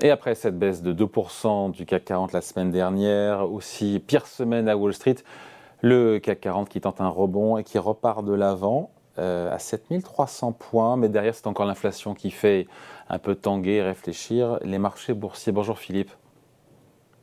Et après cette baisse de 2% du CAC 40 la semaine dernière, aussi pire semaine à Wall Street, le CAC 40 qui tente un rebond et qui repart de l'avant euh, à 7300 points, mais derrière c'est encore l'inflation qui fait un peu tanguer, réfléchir les marchés boursiers. Bonjour Philippe.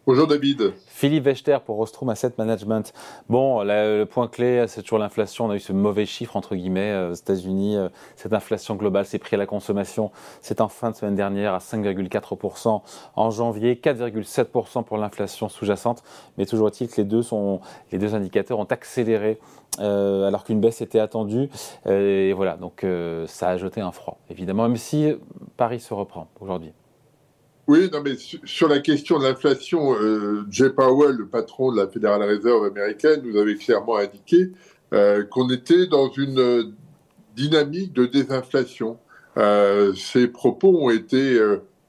Bonjour David. Philippe Wechter pour Ostrom Asset Management. Bon, le point clé, c'est toujours l'inflation. On a eu ce mauvais chiffre, entre guillemets, euh, aux États-Unis. Euh, cette inflation globale, ces prix à la consommation, c'est en fin de semaine dernière à 5,4%. En janvier, 4,7% pour l'inflation sous-jacente. Mais toujours est-il que les deux, sont, les deux indicateurs ont accéléré euh, alors qu'une baisse était attendue. et voilà, donc ça a jeté un froid, évidemment, même si Paris se reprend aujourd'hui. Oui, non, mais sur la question de l'inflation, euh, Jay Powell, le patron de la Fédérale Réserve américaine, nous avait clairement indiqué euh, qu'on était dans une euh, dynamique de désinflation. Ces propos ont été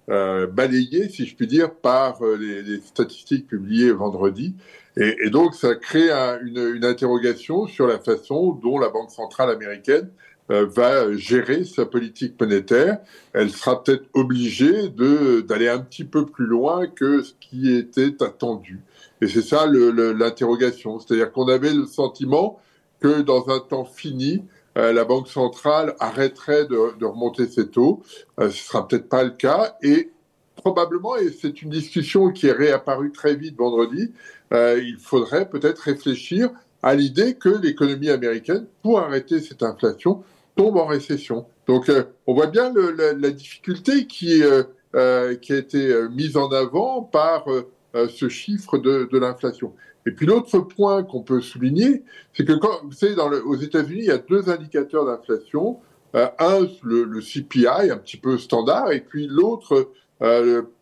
balayés, si je puis dire, par les, statistiques publiées vendredi. Et, donc, ça crée un, une, interrogation sur la façon dont la Banque centrale américaine va gérer sa politique monétaire, elle sera peut-être obligée d'aller un petit peu plus loin que ce qui était attendu. Et c'est ça l'interrogation. C'est-à-dire qu'on avait le sentiment que dans un temps fini, euh, la Banque centrale arrêterait de, de remonter ses taux. Euh, ce sera peut-être pas le cas. Et probablement, et c'est une discussion qui est réapparue très vite vendredi, euh, il faudrait peut-être réfléchir à l'idée que l'économie américaine, pour arrêter cette inflation, tombe en récession. Donc euh, on voit bien la, difficulté qui, euh, euh, a été mise en avant par ce chiffre de, l'inflation. Et puis l'autre point qu'on peut souligner, c'est que vous savez, aux États-Unis, il y a deux indicateurs d'inflation. un, le, CPI, un petit peu standard, et puis l'autre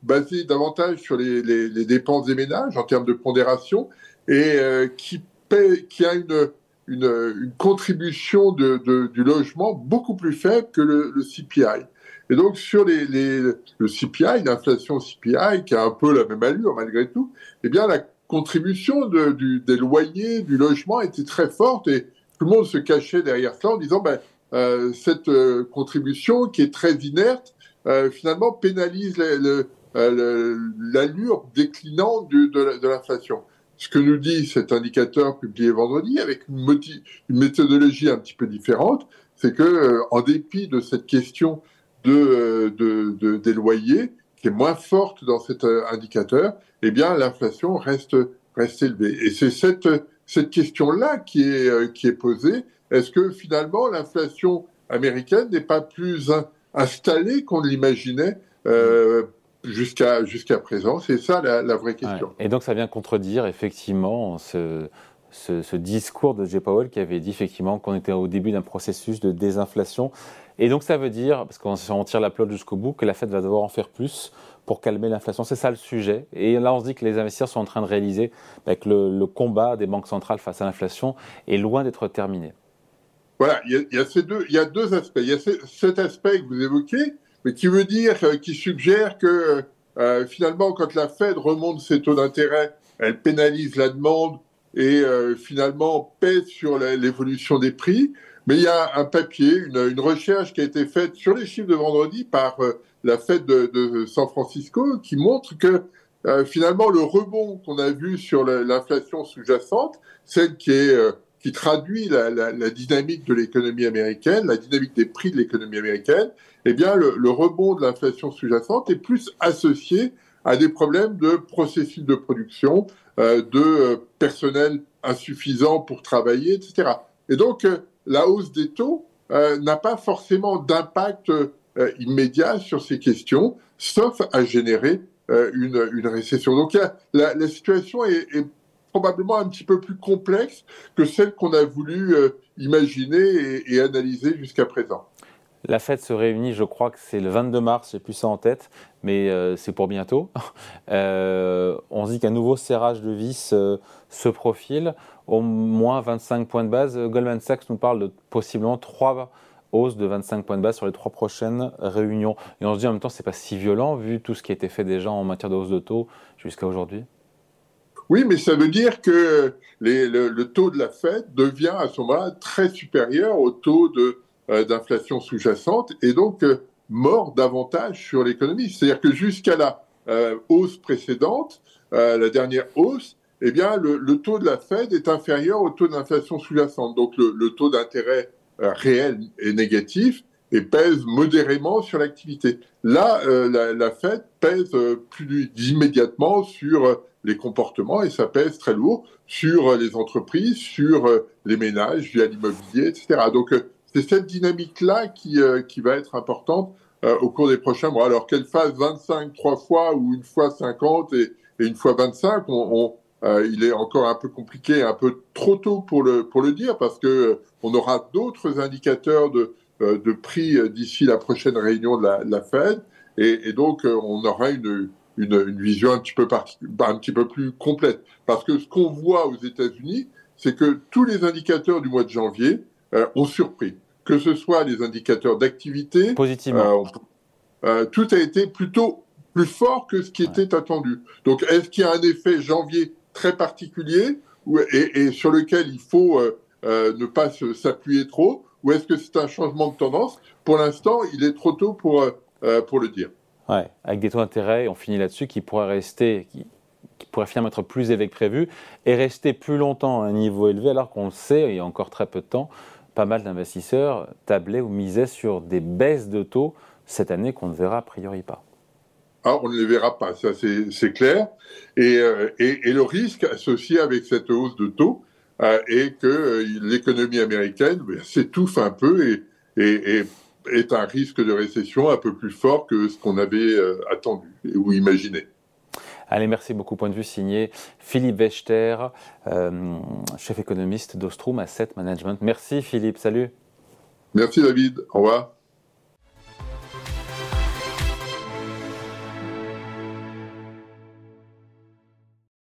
basé davantage sur les, dépenses des ménages en termes de pondération, et qui a une une, contribution du logement beaucoup plus faible que le, CPI. Et donc sur le CPI, l'inflation CPI, qui a un peu la même allure malgré tout, eh bien la contribution des loyers, du logement était très forte et tout le monde se cachait derrière ça en disant ben, euh, cette euh, contribution qui est très inerte, euh, finalement pénalise l'allure déclinante de l'inflation ce que nous dit cet indicateur publié vendredi avec une, méthodologie un petit peu différente, c'est que euh, en dépit de cette question euh, de, de, des loyers qui est moins forte dans cet euh, indicateur, eh bien l'inflation reste élevée. Et c'est cette question-là qui est posée. Est-ce que finalement l'inflation américaine n'est pas plus installée qu'on l'imaginait jusqu'à jusqu'à présent. C'est ça la, la, vraie question. Ouais. Et donc ça vient contredire effectivement ce, ce, ce discours de J. Powell qui avait dit effectivement qu'on était au début d'un processus de désinflation. Et donc ça veut dire, parce qu'on tire la pelote jusqu'au bout, que la Fed va devoir en faire plus pour calmer l'inflation. C'est ça le sujet. Et là, on se dit que les investisseurs sont en train de réaliser bah, que le, le combat des banques centrales face à l'inflation est loin d'être terminé. Voilà, il y, a, il y, a ces deux, il y a deux aspects. Il y a cet aspect que vous évoquez, mais qui veut dire, euh, qui suggère que euh, finalement, quand la Fed remonte ses taux d'intérêt, elle pénalise la demande et euh, finalement pèse sur l'évolution des prix. Mais il y a un papier, une, une, recherche qui a été faite sur les chiffres de vendredi par euh, la Fed de, de, San Francisco qui montre que euh, finalement le rebond qu'on a vu sur l'inflation sous-jacente, celle qui est qui traduit la, dynamique de l'économie américaine, la dynamique des prix de l'économie américaine, eh bien, le, rebond de l'inflation sous-jacente est plus associé à des problèmes de processus de production, euh, de personnel insuffisant pour travailler, etc. Et donc, euh, la hausse des taux euh, n'a pas forcément d'impact immédiat sur ces questions, sauf à générer une, récession. Donc, la, situation est probablement un petit peu plus complexe que celle qu'on a voulu euh, imaginer et, analyser jusqu'à présent. La fête se réunit, je crois que c'est le 22 mars, j'ai plus ça en tête, mais euh, c'est pour bientôt. Euh, on se dit qu'un nouveau serrage de vis se profile, au moins 25 points de base. Goldman Sachs nous parle de possiblement trois hausses de 25 points de base sur les trois prochaines réunions. Et on se dit en même temps, c'est pas si violent vu tout ce qui a été fait déjà en matière de hausse de taux jusqu'à aujourd'hui. Oui, mais ça veut dire que le, taux de la Fed devient à ce moment-là très supérieur au taux euh, d'inflation sous-jacente et donc euh, mord davantage sur l'économie. C'est-à-dire que jusqu'à la hausse précédente, la dernière hausse, eh bien, le, taux de la Fed est inférieur au taux d'inflation sous-jacente. Donc, le, taux d'intérêt réel est négatif et pèse modérément sur l'activité. Là, la, la, Fed pèse plus immédiatement sur les comportements et ça pèse très lourd sur les entreprises, sur les ménages, via l'immobilier, etc. Donc, c'est cette dynamique-là qui, qui va être importante euh, au cours des prochains mois. Alors qu'elle fasse 25 trois fois ou une fois 50 et, une fois 25, on, on euh, il est encore un peu compliqué, un peu trop tôt pour le, pour le dire, parce que euh, on aura d'autres indicateurs de, de prix d'ici la prochaine réunion de la, la Fed, et, et, donc on aura une, une, une, vision un petit, peu un petit peu plus complète. Parce que ce qu'on voit aux États-Unis, c'est que tous les indicateurs du mois de janvier ont surpris que ce soit les indicateurs d'activité. Positivement. Euh, euh, tout a été plutôt plus fort que ce qui était attendu. Donc, est-ce qu'il y a un effet janvier très particulier et, sur lequel il faut euh, ne pas s'appuyer trop? Ou est-ce que c'est un changement de tendance? Pour l'instant, il est trop tôt pour, pour le dire. Ouais, avec des taux d'intérêt, on finit là-dessus, qui pourraient rester, qui, qui pourraient finalement être plus élevés que prévu et rester plus longtemps à un niveau élevé alors qu'on le sait, il y a encore très peu de temps, pas mal d'investisseurs tablaient ou misaient sur des baisses de taux cette année qu'on ne verra a priori pas. Ah, on ne les verra pas, ça c'est clair. Euh, et, et, le risque associé avec cette hausse de taux euh, est que euh, l'économie américaine ben, s'étouffe un peu et, et, est un risque de récession un peu plus fort que ce qu'on avait attendu ou imaginé. Allez, merci beaucoup. Point de vue signé Philippe Wechter, euh, chef économiste d'Ostrom Asset Management. Merci Philippe, salut. Merci David, au revoir.